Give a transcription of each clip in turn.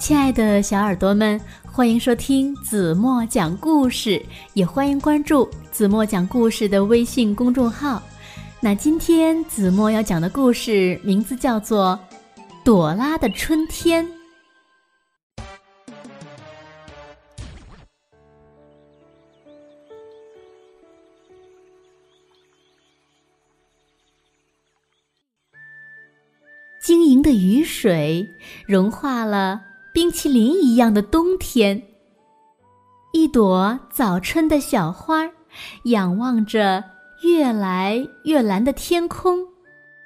亲爱的小耳朵们，欢迎收听子墨讲故事，也欢迎关注子墨讲故事的微信公众号。那今天子墨要讲的故事名字叫做《朵拉的春天》。晶莹的雨水融化了冰淇淋一样的冬天。一朵早春的小花，仰望着越来越蓝的天空，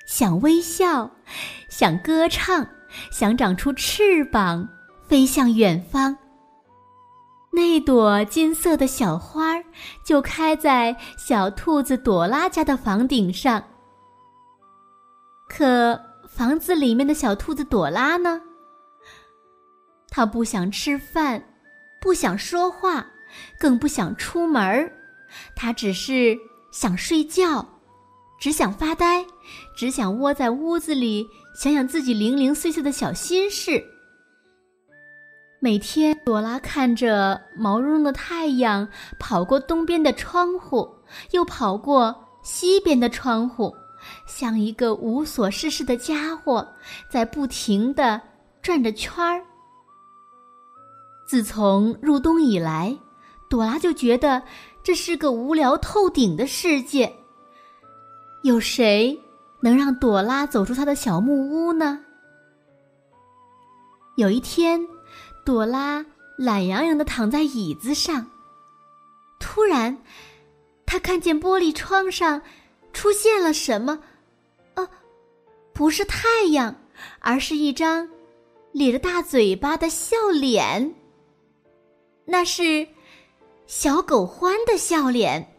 想微笑，想歌唱，想长出翅膀，飞向远方。那朵金色的小花就开在小兔子朵拉家的房顶上。可。房子里面的小兔子朵拉呢？他不想吃饭，不想说话，更不想出门儿。它只是想睡觉，只想发呆，只想窝在屋子里想想自己零零碎碎的小心事。每天，朵拉看着毛茸茸的太阳跑过东边的窗户，又跑过西边的窗户。像一个无所事事的家伙，在不停的转着圈儿。自从入冬以来，朵拉就觉得这是个无聊透顶的世界。有谁能让朵拉走出她的小木屋呢？有一天，朵拉懒洋洋的躺在椅子上，突然，她看见玻璃窗上。出现了什么？啊，不是太阳，而是一张咧着大嘴巴的笑脸。那是小狗欢的笑脸。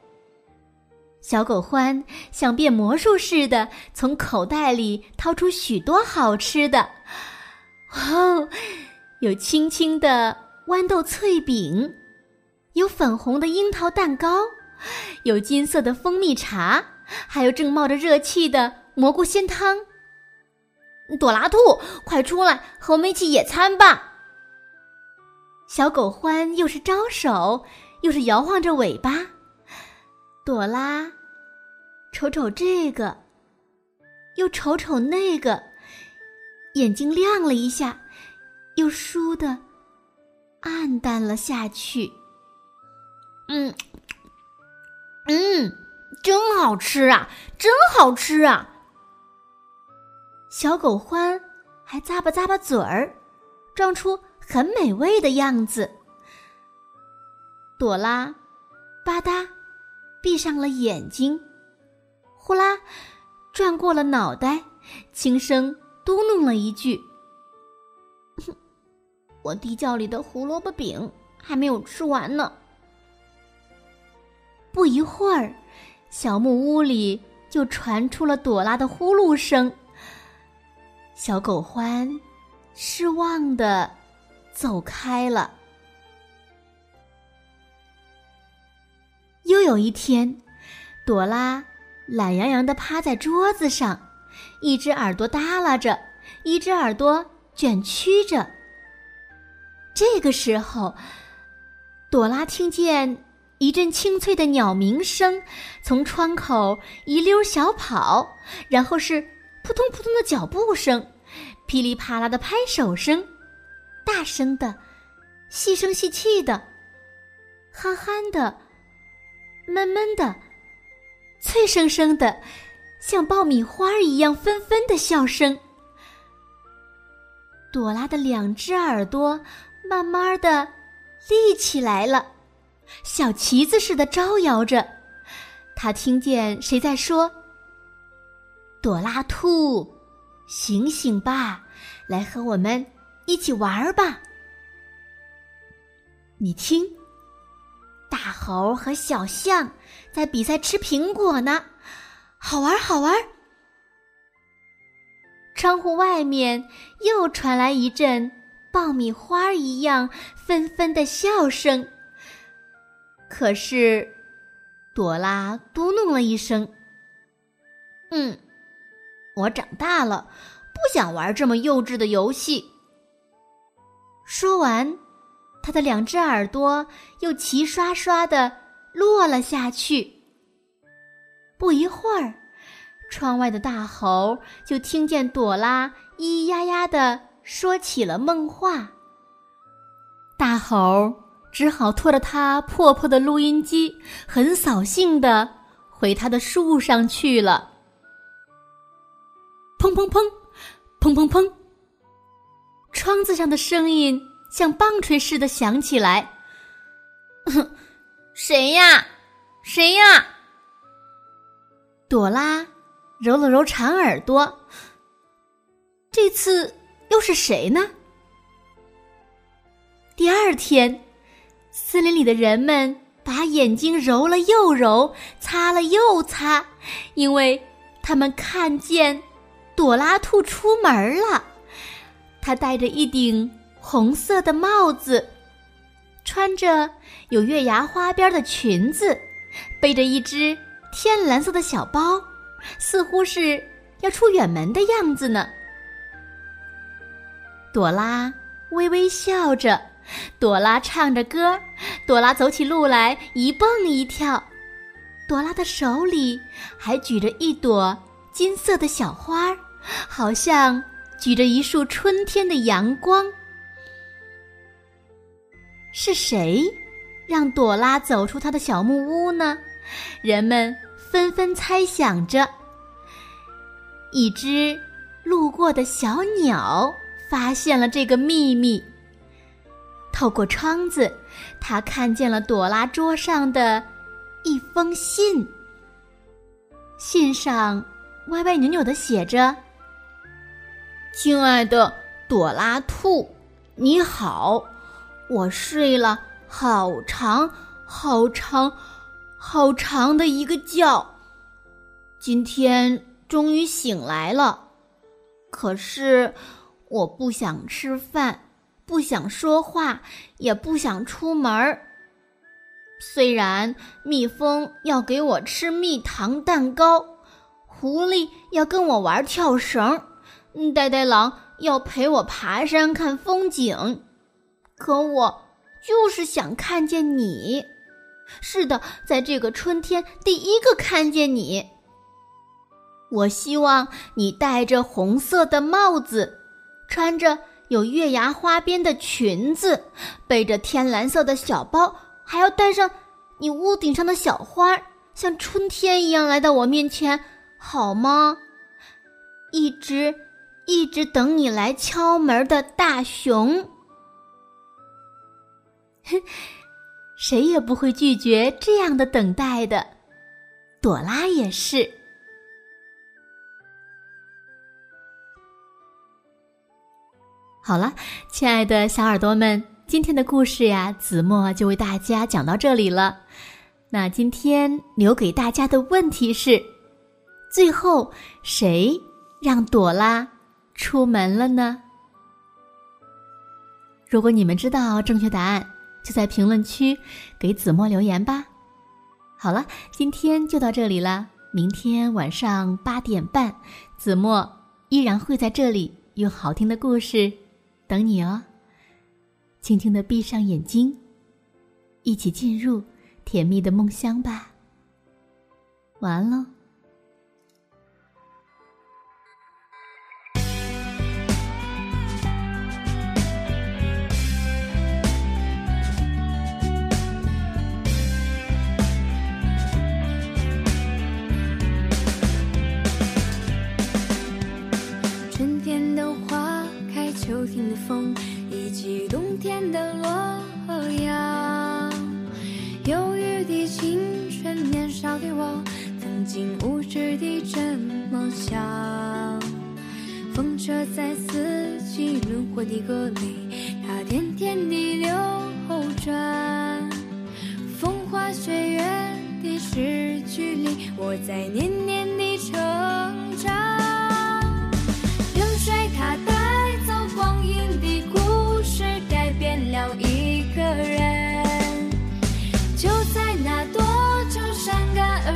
小狗欢像变魔术似的从口袋里掏出许多好吃的。哦，有青青的豌豆脆饼，有粉红的樱桃蛋糕，有金色的蜂蜜茶。还有正冒着热气的蘑菇鲜汤。朵拉兔，快出来和我们一起野餐吧！小狗欢又是招手，又是摇晃着尾巴。朵拉瞅瞅这个，又瞅瞅那个，眼睛亮了一下，又倏地暗淡了下去。嗯，嗯。真好吃啊！真好吃啊！小狗欢还咂巴咂巴嘴儿，装出很美味的样子。朵拉吧嗒闭上了眼睛，呼啦转过了脑袋，轻声嘟哝了一句：“ 我地窖里的胡萝卜饼还没有吃完呢。”不一会儿。小木屋里就传出了朵拉的呼噜声。小狗欢失望的走开了。又有一天，朵拉懒洋洋的趴在桌子上，一只耳朵耷拉着，一只耳朵卷曲着。这个时候，朵拉听见。一阵清脆的鸟鸣声从窗口一溜小跑，然后是扑通扑通的脚步声，噼里啪啦的拍手声，大声的、细声细气的、憨憨的、闷闷的、脆生生的，像爆米花一样纷纷的笑声。朵拉的两只耳朵慢慢的立起来了。小旗子似的招摇着，他听见谁在说：“朵拉兔，醒醒吧，来和我们一起玩儿吧。”你听，大猴和小象在比赛吃苹果呢，好玩好玩。窗户外面又传来一阵爆米花一样纷纷的笑声。可是，朵拉嘟哝了一声：“嗯，我长大了，不想玩这么幼稚的游戏。”说完，他的两只耳朵又齐刷刷的落了下去。不一会儿，窗外的大猴就听见朵拉咿咿呀呀的说起了梦话。大猴只好拖着他破破的录音机，很扫兴的回他的树上去了。砰砰砰，砰砰砰，窗子上的声音像棒槌似的响起来。谁呀？谁呀？朵拉揉了揉长耳朵，这次又是谁呢？第二天，森林里的人们把眼睛揉了又揉，擦了又擦，因为他们看见朵拉兔出门了。她戴着一顶红色的帽子，穿着有月牙花边的裙子，背着一只。天蓝色的小包，似乎是要出远门的样子呢。朵拉微微笑着，朵拉唱着歌，朵拉走起路来一蹦一跳，朵拉的手里还举着一朵金色的小花，好像举着一束春天的阳光。是谁让朵拉走出她的小木屋呢？人们。纷纷猜想着。一只路过的小鸟发现了这个秘密。透过窗子，他看见了朵拉桌上的一封信。信上歪歪扭扭的写着：“亲爱的朵拉兔，你好，我睡了好长好长。”好长的一个觉，今天终于醒来了。可是我不想吃饭，不想说话，也不想出门儿。虽然蜜蜂要给我吃蜜糖蛋糕，狐狸要跟我玩跳绳，呆呆狼要陪我爬山看风景，可我就是想看见你。是的，在这个春天，第一个看见你。我希望你戴着红色的帽子，穿着有月牙花边的裙子，背着天蓝色的小包，还要带上你屋顶上的小花，像春天一样来到我面前，好吗？一直一直等你来敲门的大熊。哼 谁也不会拒绝这样的等待的，朵拉也是。好了，亲爱的小耳朵们，今天的故事呀，子墨就为大家讲到这里了。那今天留给大家的问题是：最后谁让朵拉出门了呢？如果你们知道正确答案。就在评论区给子墨留言吧。好了，今天就到这里了。明天晚上八点半，子墨依然会在这里用好听的故事等你哦。轻轻的闭上眼睛，一起进入甜蜜的梦乡吧。晚安喽。在四季轮回的歌里，它天天地流转。风花雪月的诗句里，我在年年的成长。流水它带走光阴的故事，改变了一个人。就在那多愁善感而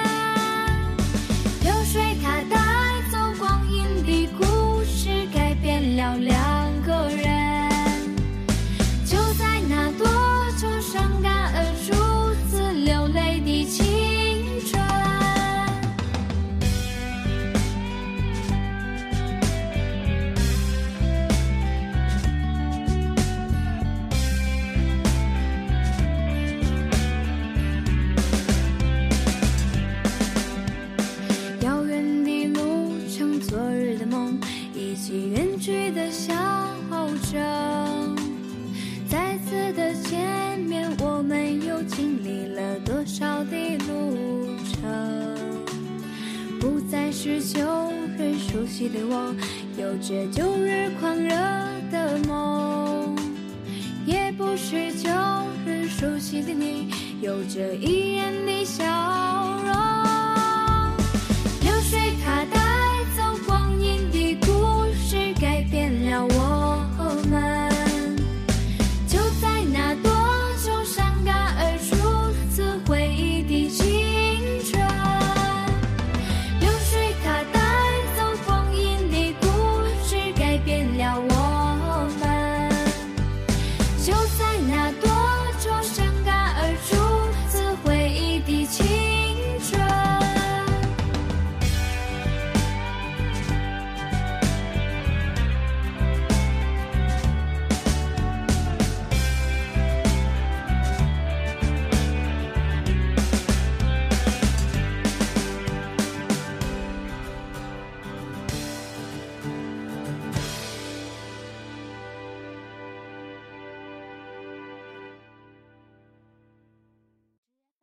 不再是旧日熟悉的我，有着旧日狂热的梦，也不是旧日熟悉的你，有着依然的笑